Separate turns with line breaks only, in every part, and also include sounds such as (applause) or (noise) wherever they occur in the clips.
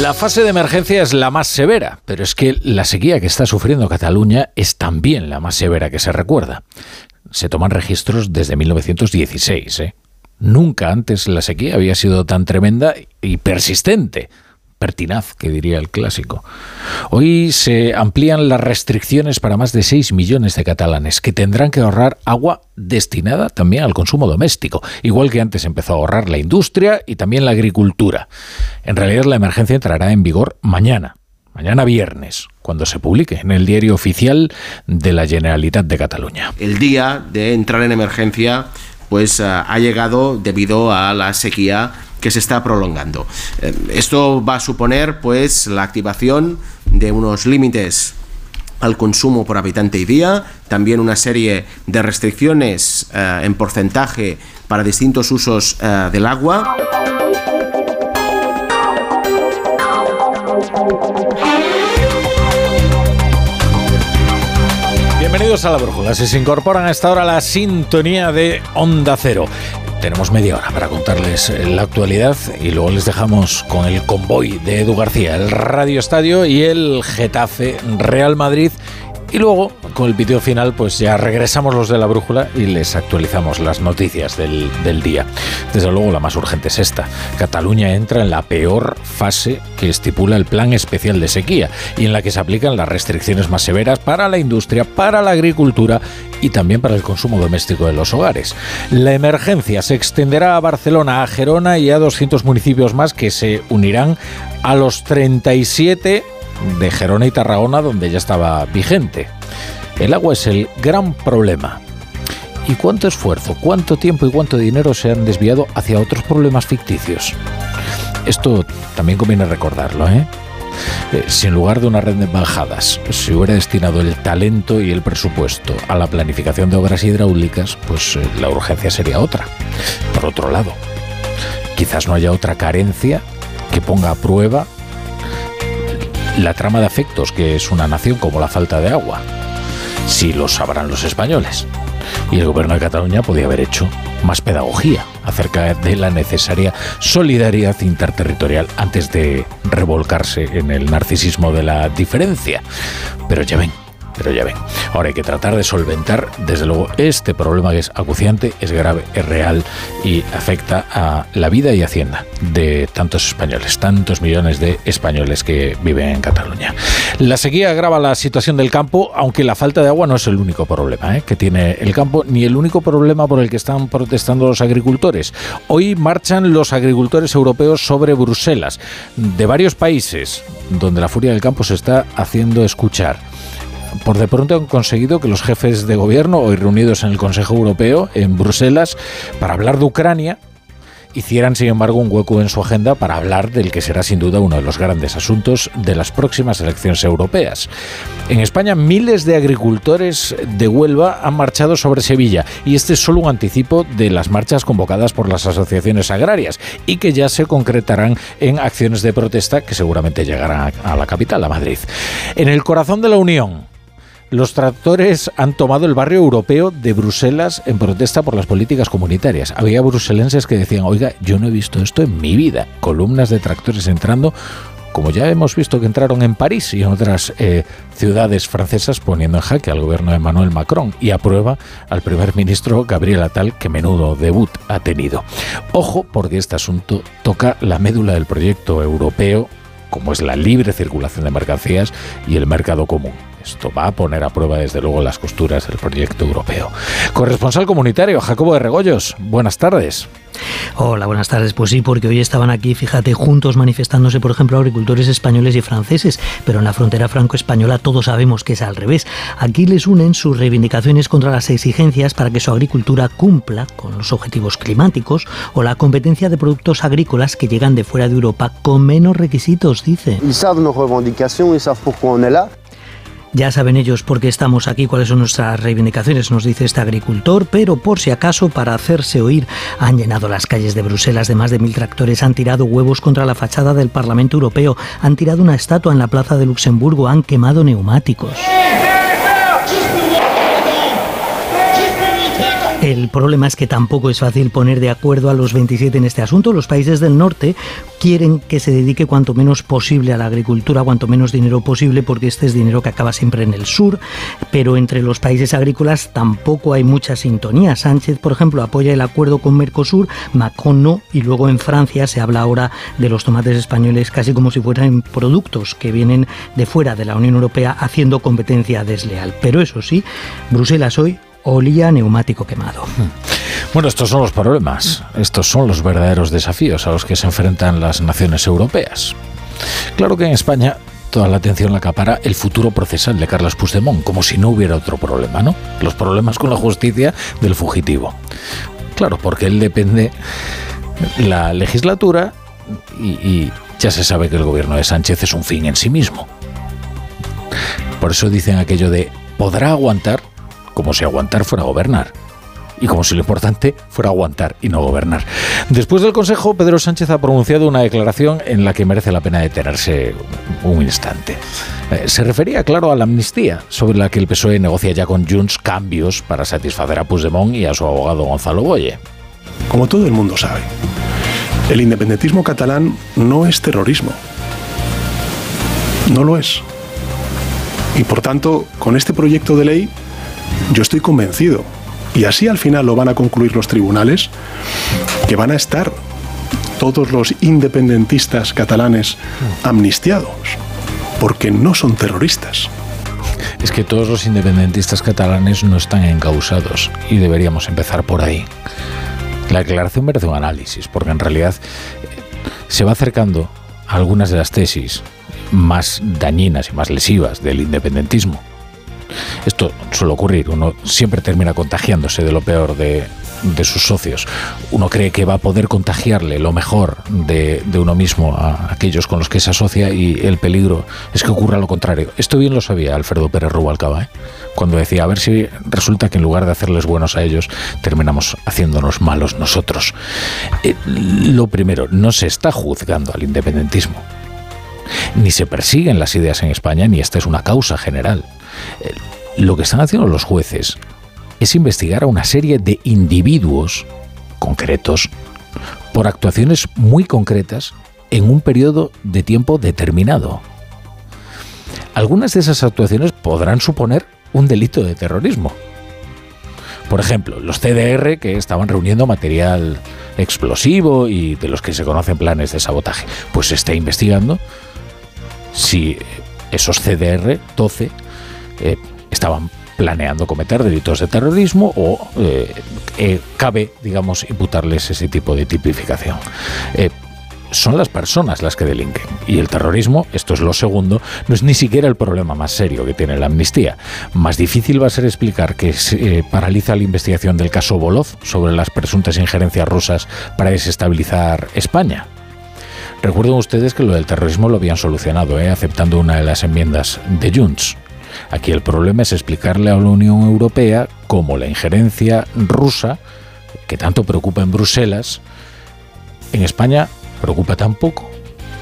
La fase de emergencia es la más severa, pero es que la sequía que está sufriendo Cataluña es también la más severa que se recuerda. Se toman registros desde 1916. ¿eh? Nunca antes la sequía había sido tan tremenda y persistente pertinaz, que diría el clásico. Hoy se amplían las restricciones para más de 6 millones de catalanes que tendrán que ahorrar agua destinada también al consumo doméstico, igual que antes empezó a ahorrar la industria y también la agricultura. En realidad la emergencia entrará en vigor mañana, mañana viernes, cuando se publique en el diario oficial de la Generalitat de Cataluña.
El día de entrar en emergencia pues ha llegado debido a la sequía que se está prolongando. Eh, esto va a suponer pues la activación de unos límites al consumo por habitante y día, también una serie de restricciones eh, en porcentaje para distintos usos eh, del agua.
Bienvenidos a la brújula. Si se incorporan a esta hora la sintonía de Onda Cero. Tenemos media hora para contarles la actualidad y luego les dejamos con el convoy de Edu García, el Radio Estadio y el Getafe Real Madrid y luego, con el vídeo final, pues ya regresamos los de la brújula y les actualizamos las noticias del, del, día. Desde luego, la más urgente es esta. Cataluña entra en la peor fase que estipula el Plan Especial de Sequía y en la que se aplican las restricciones más severas para la industria, para la agricultura y también para el consumo doméstico de los hogares. La emergencia se extenderá a Barcelona, a Gerona y a 200 municipios más que se unirán a los 37 de Gerona y Tarragona donde ya estaba vigente. El agua es el gran problema. ¿Y cuánto esfuerzo, cuánto tiempo y cuánto dinero se han desviado hacia otros problemas ficticios? Esto también conviene recordarlo, ¿eh? Eh, si en lugar de una red de embajadas se hubiera destinado el talento y el presupuesto a la planificación de obras hidráulicas, pues eh, la urgencia sería otra. Por otro lado, quizás no haya otra carencia que ponga a prueba la trama de afectos que es una nación como la falta de agua. Si lo sabrán los españoles. Y el gobierno de Cataluña podía haber hecho más pedagogía acerca de la necesaria solidaridad interterritorial antes de revolcarse en el narcisismo de la diferencia. Pero ya ven, pero ya ven. Ahora hay que tratar de solventar, desde luego, este problema que es acuciante, es grave, es real y afecta a la vida y hacienda de tantos españoles, tantos millones de españoles que viven en Cataluña. La sequía agrava la situación del campo, aunque la falta de agua no es el único problema ¿eh? que tiene el campo, ni el único problema por el que están protestando los agricultores. Hoy marchan los agricultores europeos sobre Bruselas, de varios países, donde la furia del campo se está haciendo escuchar por de pronto han conseguido que los jefes de gobierno, hoy reunidos en el Consejo Europeo, en Bruselas, para hablar de Ucrania, hicieran, sin embargo, un hueco en su agenda para hablar del que será sin duda uno de los grandes asuntos de las próximas elecciones europeas. En España, miles de agricultores de Huelva han marchado sobre Sevilla y este es solo un anticipo de las marchas convocadas por las asociaciones agrarias y que ya se concretarán en acciones de protesta que seguramente llegarán a la capital, a Madrid. En el corazón de la Unión, los tractores han tomado el barrio europeo de Bruselas en protesta por las políticas comunitarias. Había bruselenses que decían, oiga, yo no he visto esto en mi vida. Columnas de tractores entrando, como ya hemos visto que entraron en París y en otras eh, ciudades francesas poniendo en jaque al gobierno de Emmanuel Macron y aprueba al primer ministro Gabriel Attal, que menudo debut ha tenido. Ojo, porque este asunto toca la médula del proyecto europeo, como es la libre circulación de mercancías y el mercado común. Esto va a poner a prueba, desde luego, las costuras del proyecto europeo. Corresponsal comunitario, Jacobo de Regoyos, buenas tardes.
Hola, buenas tardes. Pues sí, porque hoy estaban aquí, fíjate, juntos manifestándose, por ejemplo, agricultores españoles y franceses, pero en la frontera franco-española todos sabemos que es al revés. Aquí les unen sus reivindicaciones contra las exigencias para que su agricultura cumpla con los objetivos climáticos o la competencia de productos agrícolas que llegan de fuera de Europa con menos requisitos, dice. Ya saben ellos por qué estamos aquí, cuáles son nuestras reivindicaciones, nos dice este agricultor, pero por si acaso, para hacerse oír, han llenado las calles de Bruselas de más de mil tractores, han tirado huevos contra la fachada del Parlamento Europeo, han tirado una estatua en la Plaza de Luxemburgo, han quemado neumáticos. El problema es que tampoco es fácil poner de acuerdo a los 27 en este asunto. Los países del norte quieren que se dedique cuanto menos posible a la agricultura, cuanto menos dinero posible, porque este es dinero que acaba siempre en el sur. Pero entre los países agrícolas tampoco hay mucha sintonía. Sánchez, por ejemplo, apoya el acuerdo con Mercosur, Macron no, y luego en Francia se habla ahora de los tomates españoles casi como si fueran productos que vienen de fuera de la Unión Europea haciendo competencia desleal. Pero eso sí, Bruselas hoy olía neumático quemado. Hmm.
Bueno, estos son los problemas, estos son los verdaderos desafíos a los que se enfrentan las naciones europeas. Claro que en España toda la atención la acapara el futuro procesal de Carlos Puigdemont, como si no hubiera otro problema, ¿no? Los problemas con la justicia del fugitivo. Claro, porque él depende la legislatura y, y ya se sabe que el gobierno de Sánchez es un fin en sí mismo. Por eso dicen aquello de podrá aguantar como si aguantar fuera gobernar y como si lo importante fuera aguantar y no gobernar. Después del Consejo, Pedro Sánchez ha pronunciado una declaración en la que merece la pena detenerse un instante. Eh, se refería, claro, a la amnistía, sobre la que el PSOE negocia ya con Junts cambios para satisfacer a Puigdemont y a su abogado Gonzalo Boye.
Como todo el mundo sabe, el independentismo catalán no es terrorismo. No lo es. Y por tanto, con este proyecto de ley, yo estoy convencido, y así al final lo van a concluir los tribunales, que van a estar todos los independentistas catalanes amnistiados, porque no son terroristas.
Es que todos los independentistas catalanes no están encausados y deberíamos empezar por ahí. La declaración merece un análisis, porque en realidad eh, se va acercando a algunas de las tesis más dañinas y más lesivas del independentismo. Esto suele ocurrir, uno siempre termina contagiándose de lo peor de, sus socios. Uno cree que va a poder contagiarle lo mejor de, uno mismo a aquellos con los que se asocia y el peligro es que ocurra lo contrario. Esto bien lo sabía Alfredo Pérez Rubalcaba, ¿eh? cuando decía, a ver si resulta que en lugar de hacerles buenos a ellos, terminamos haciéndonos malos nosotros. Eh, lo primero, no se está juzgando al independentismo. Ni se persiguen las ideas en España, ni esta es una causa general. Eh, lo que están haciendo los jueces es investigar a una serie de individuos concretos por actuaciones muy concretas en un periodo de tiempo determinado. Algunas de esas actuaciones podrán suponer un delito de terrorismo. Por ejemplo, los CDR que estaban reuniendo material explosivo y de los que se conocen planes de sabotaje. Pues se está investigando si esos CDR 12 eh, estaban planeando cometer delitos de terrorismo o eh, eh, cabe, digamos, imputarles ese tipo de tipificación. son las personas las que delinquen. Y el terrorismo, esto es lo segundo, no es ni siquiera el problema más serio que tiene la amnistía. Más difícil va a ser explicar que se paraliza la investigación del caso Bolov sobre las presuntas injerencias rusas para desestabilizar España. Recuerden ustedes que lo del terrorismo lo habían solucionado, aceptando una de las enmiendas de Junts. Aquí el problema es explicarle a la Unión Europea cómo la injerencia rusa, que tanto preocupa en Bruselas, en España preocupa tan poco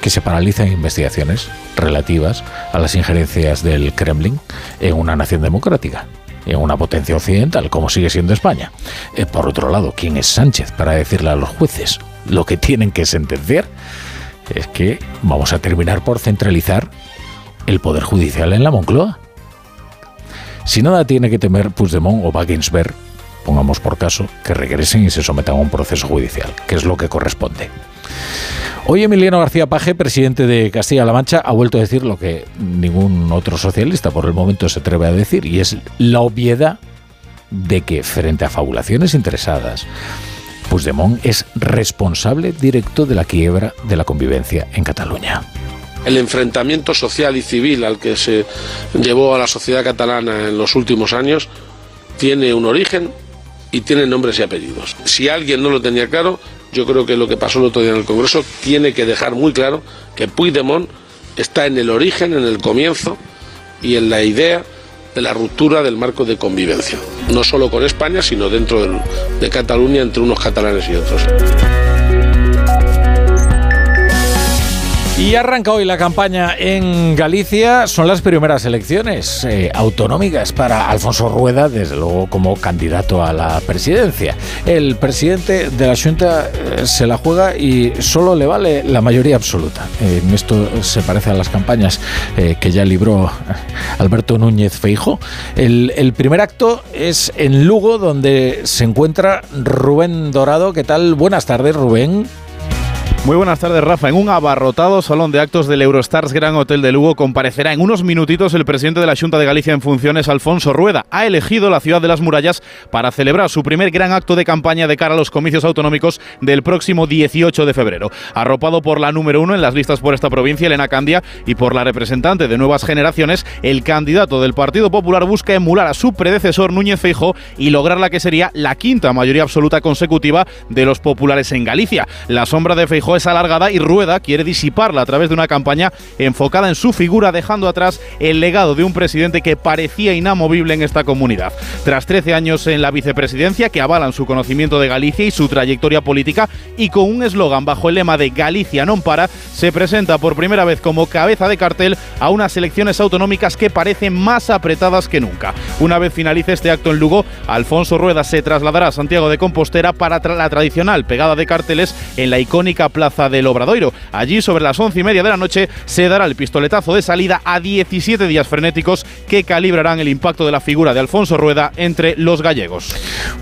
que se paralizan investigaciones relativas a las injerencias del Kremlin en una nación democrática, en una potencia occidental, como sigue siendo España. Eh, por otro lado, ¿quién es Sánchez para decirle a los jueces lo que tienen que sentenciar? Es que vamos a terminar por centralizar el poder judicial en la Moncloa. Si nada tiene que temer Puigdemont o Wagensberg, pongamos por caso, que regresen y se sometan a un proceso judicial, que es lo que corresponde. Hoy Emiliano García Paje, presidente de Castilla-La Mancha, ha vuelto a decir lo que ningún otro socialista por el momento se atreve a decir, y es la obviedad de que frente a fabulaciones interesadas, Puigdemont es responsable directo de la quiebra de la convivencia en Cataluña
el enfrentamiento social y civil al que se llevó a la sociedad catalana en los últimos años tiene un origen y tiene nombres y apellidos. Si alguien no lo tenía claro, yo creo que lo que pasó el otro día en el Congreso tiene que dejar muy claro que Puigdemont está en el origen, en el comienzo y en la idea de la ruptura del marco de convivencia, no solo con España, sino dentro de Cataluña entre unos catalanes y otros.
Y arranca hoy la campaña en Galicia. Son las primeras elecciones eh, autonómicas para Alfonso Rueda, desde luego como candidato a la presidencia. El presidente de la Junta eh, se la juega y solo le vale la mayoría absoluta. esto se parece a las campañas eh, que ya libró Alberto Núñez Feijo. El, el primer acto es en Lugo, donde se encuentra Rubén Dorado. ¿Qué tal? Buenas tardes, Rubén.
Muy buenas tardes, Rafa. En un abarrotado salón de actos del Eurostars Gran Hotel de Lugo comparecerá en unos minutitos el presidente de la Junta de Galicia en funciones, Alfonso Rueda. Ha elegido la ciudad de las murallas para celebrar su primer gran acto de campaña de cara a los comicios autonómicos del próximo 18 de febrero. Arropado por la número uno en las listas por esta provincia, Elena Candia, y por la representante de Nuevas Generaciones, el candidato del Partido Popular busca emular a su predecesor Núñez Feijo y lograr la que sería la quinta mayoría absoluta consecutiva de los populares en Galicia. La sombra de Feijo es alargada y Rueda quiere disiparla a través de una campaña enfocada en su figura, dejando atrás el legado de un presidente que parecía inamovible en esta comunidad. Tras 13 años en la vicepresidencia que avalan su conocimiento de Galicia y su trayectoria política y con un eslogan bajo el lema de Galicia non para, se presenta por primera vez como cabeza de cartel a unas elecciones autonómicas que parecen más apretadas que nunca. Una vez finalice este acto en Lugo, Alfonso Rueda se trasladará a Santiago de Compostela para la tradicional pegada de carteles en la icónica plaza del Obradoiro. Allí, sobre las once y media de la noche, se dará el pistoletazo de salida a 17 días frenéticos que calibrarán el impacto de la figura de Alfonso Rueda entre los gallegos.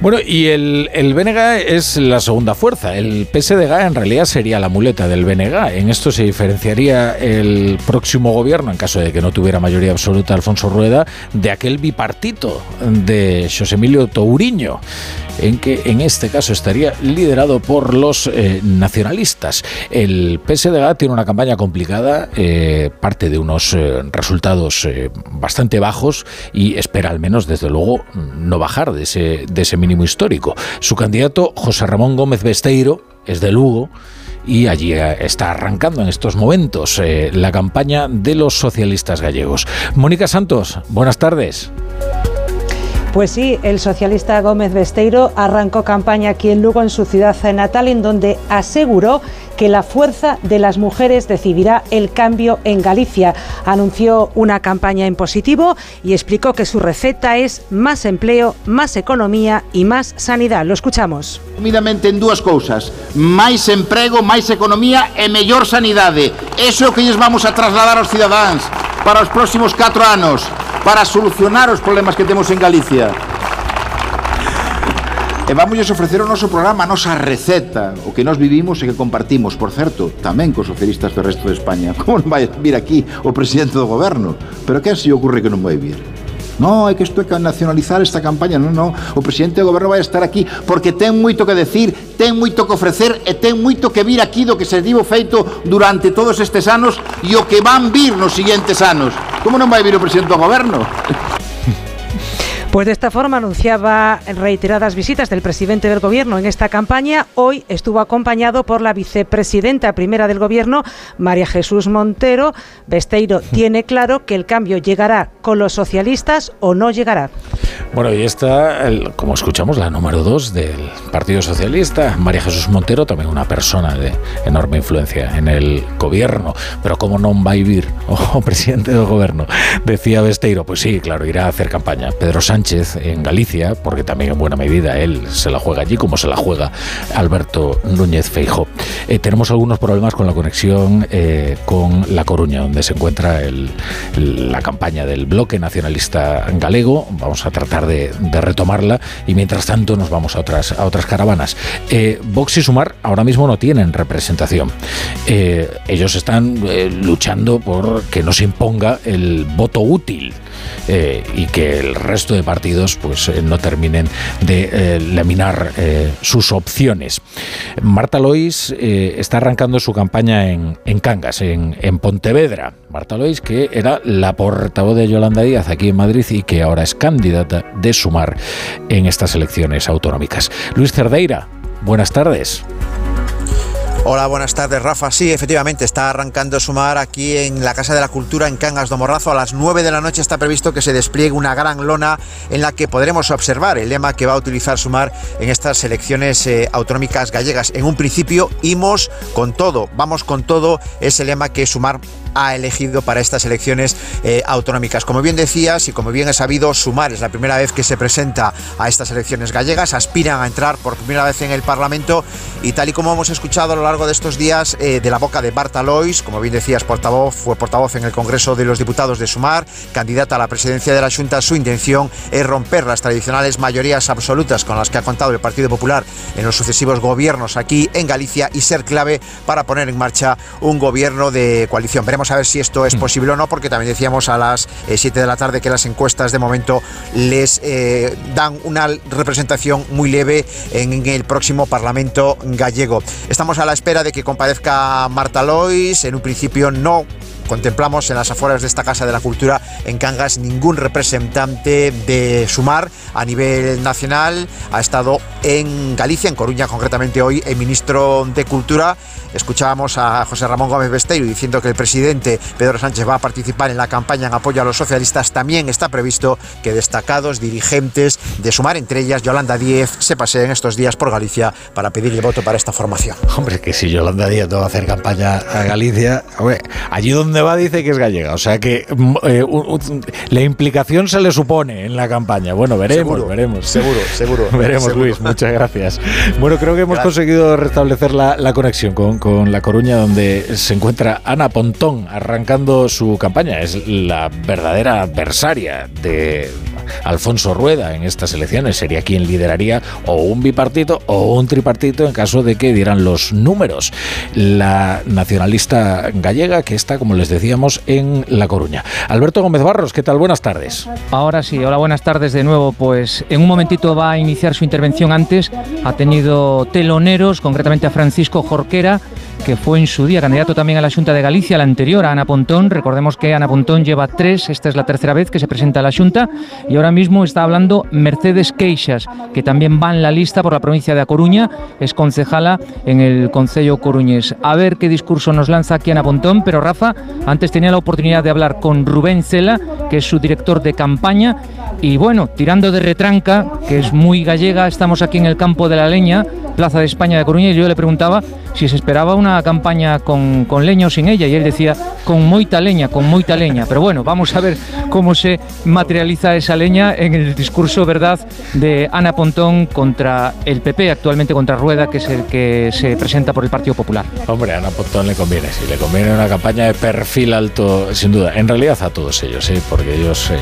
Bueno, y el, el es la segunda fuerza. El PSDG en realidad sería la muleta del BNG. En esto se diferenciaría el próximo gobierno, en caso de que no tuviera mayoría absoluta Alfonso Rueda, de aquel bipartito de José Emilio Touriño, en que en este caso estaría liderado por los eh, nacionalistas. El PSDG tiene una campaña complicada, eh, parte de unos eh, resultados eh, bastante bajos y espera al menos, desde luego, no bajar de ese, de ese mínimo histórico. Su candidato, José Ramón Gómez Besteiro, es de Lugo y allí está arrancando en estos momentos la campaña de los socialistas gallegos. Mónica Santos, buenas tardes.
Pues sí, el socialista Gómez Besteiro arrancó campaña aquí en Lugo, en su ciudad natal, en donde aseguró que la fuerza de las mujeres decidirá el cambio en Galicia. Anunció una campaña en positivo y explicó que su receta es más empleo, más economía y más sanidad. Lo escuchamos.
Resumidamente en dúas cousas Máis emprego, máis economía e mellor sanidade Eso é o que lles vamos a trasladar aos cidadáns Para os próximos 4 anos para solucionar os problemas que temos en Galicia. E vamos ofrecer o noso programa, a nosa receta, o que nós vivimos e que compartimos, por certo, tamén cos socialistas do resto de España. (laughs) Como non vai vir aquí o presidente do goberno? Pero que se ocurre que non vai vir? No, hai que isto é que nacionalizar esta campaña. Non, non, o presidente do goberno vai estar aquí porque ten moito que decir, ten moito que ofrecer e ten moito que vir aquí do que se divo feito durante todos estes anos e o que van vir nos siguientes anos. Como non vai vir o presidente do goberno? (laughs)
Pues de esta forma anunciaba reiteradas visitas del presidente del gobierno en esta campaña. Hoy estuvo acompañado por la vicepresidenta primera del gobierno, María Jesús Montero. Besteiro (laughs) tiene claro que el cambio llegará con los socialistas o no llegará.
Bueno, y está, el, como escuchamos, la número dos del Partido Socialista, María Jesús Montero, también una persona de enorme influencia en el gobierno. Pero ¿cómo no va a vivir (laughs) o oh, presidente del gobierno? Decía Besteiro, pues sí, claro, irá a hacer campaña. Pedro Sánchez en Galicia, porque también en buena medida él se la juega allí como se la juega Alberto Núñez Feijo. Eh, tenemos algunos problemas con la conexión eh, con La Coruña, donde se encuentra la campaña del bloque nacionalista galego. Vamos a tratar de, retomarla y mientras tanto nos vamos a otras, caravanas. Eh, Vox y Sumar ahora mismo no tienen representación. Eh, ellos están luchando por que no se imponga el voto útil. Y que el resto de partidos pues eh, no terminen de eh, laminar sus opciones. Marta Lois está arrancando su campaña en, en Cangas, en, en, Pontevedra. Marta Lois, que era la portavoz de Yolanda Díaz aquí en Madrid y que ahora es candidata de sumar en estas elecciones autonómicas. Luis Cerdeira, buenas tardes.
Hola, buenas tardes, Rafa. Sí, efectivamente, está arrancando Sumar aquí en la Casa de la Cultura en Cangas de Morrazo. A las 9 de la noche está previsto que se despliegue una gran lona en la que podremos observar el lema que va a utilizar Sumar en estas elecciones eh, autonómicas gallegas. En un principio, imos con todo, vamos con todo, es el lema que Sumar ha elegido para estas elecciones eh, autonómicas. Como bien decías y como bien he sabido, Sumar es la primera vez que se presenta a estas elecciones gallegas, aspiran a entrar por primera vez en el Parlamento y tal y como hemos escuchado a lo largo de estos días eh, de la boca de Barta Lois, como bien decías, portavoz, fue portavoz en el Congreso de los Diputados de Sumar, candidata a la presidencia de la Junta, su intención es romper las tradicionales mayorías absolutas con las que ha contado el Partido Popular en los sucesivos gobiernos aquí en Galicia y ser clave para poner en marcha un gobierno de coalición. Veremos a ver si esto es mm. posible o no, porque también decíamos a las 7 eh, de la tarde que las encuestas de momento les eh, dan una representación muy leve en el próximo Parlamento gallego. Estamos a la espera de que comparezca Marta Lois. En un principio no contemplamos en las afueras de esta Casa de la Cultura en Cangas ningún representante de Sumar a nivel nacional. Ha estado en Galicia, en Coruña concretamente hoy, el ministro de Cultura Escuchábamos a José Ramón Gómez Besteiro diciendo que el presidente Pedro Sánchez va a participar en la campaña en apoyo a los socialistas. También está previsto que destacados dirigentes de Sumar, entre ellas Yolanda Díez, se paseen estos días por Galicia para pedirle voto para esta formación.
Hombre, que si Yolanda Díez no va a hacer campaña a Galicia, allí donde va dice que es gallega. O sea que mm, eh, la implicación se le supone en la campaña. Bueno, veremos, veremos.
Seguro, seguro. (laughs)
veremos, Luis. Muchas gracias. Bueno, creo que hemos conseguido restablecer la conexión con, con La Coruña, donde se encuentra Ana Pontón arrancando su campaña. Es la verdadera adversaria de Alfonso Rueda en estas elecciones. Sería quien lideraría o un bipartito o un tripartito en caso de que dieran los números. La nacionalista gallega que está, como les decíamos, en La Coruña. Alberto Gómez Barros, ¿qué tal? Buenas tardes.
Ahora sí, hola, buenas tardes de nuevo. Pues en un momentito va a iniciar su intervención antes. Ha tenido teloneros, concretamente a Francisco Jorquera que fue en su día candidato también a la Junta de Galicia, la anterior a Ana Pontón. Recordemos que Ana Pontón lleva tres, esta es la tercera vez que se presenta a la Junta y ahora mismo está hablando Mercedes Queixas, que también va en la lista por la provincia de A Coruña, es concejala en el Concello Coruñés. A ver qué discurso nos lanza aquí Ana Pontón, pero Rafa, antes tenía la oportunidad de hablar con Rubén Cela, que es su director de campaña, y bueno, tirando de retranca, que es muy gallega, estamos aquí en el campo de la leña, Plaza de España de Coruña, y yo le preguntaba si se esperaba una campaña con, con leña o sin ella, y él decía, con moita leña, con moita leña. Pero bueno, vamos a ver cómo se materializa esa leña en el discurso, ¿verdad?, de Ana Pontón contra el PP, actualmente contra Rueda, que es el que se presenta por el Partido Popular.
Hombre, a Ana Pontón le conviene, sí, le conviene una campaña de perfil alto, sin duda. En realidad a todos ellos, ¿sí? porque ellos, eh,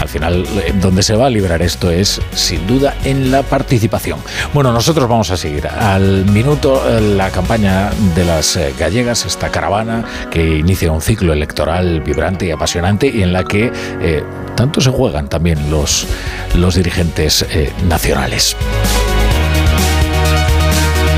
al final, donde se va a librar esto es, sin duda, en la participación. Bueno, nosotros vamos a al minuto la campaña de las eh, gallegas, esta caravana que inicia un ciclo electoral vibrante y apasionante y en la que eh, tanto se juegan también los, los dirigentes eh, nacionales.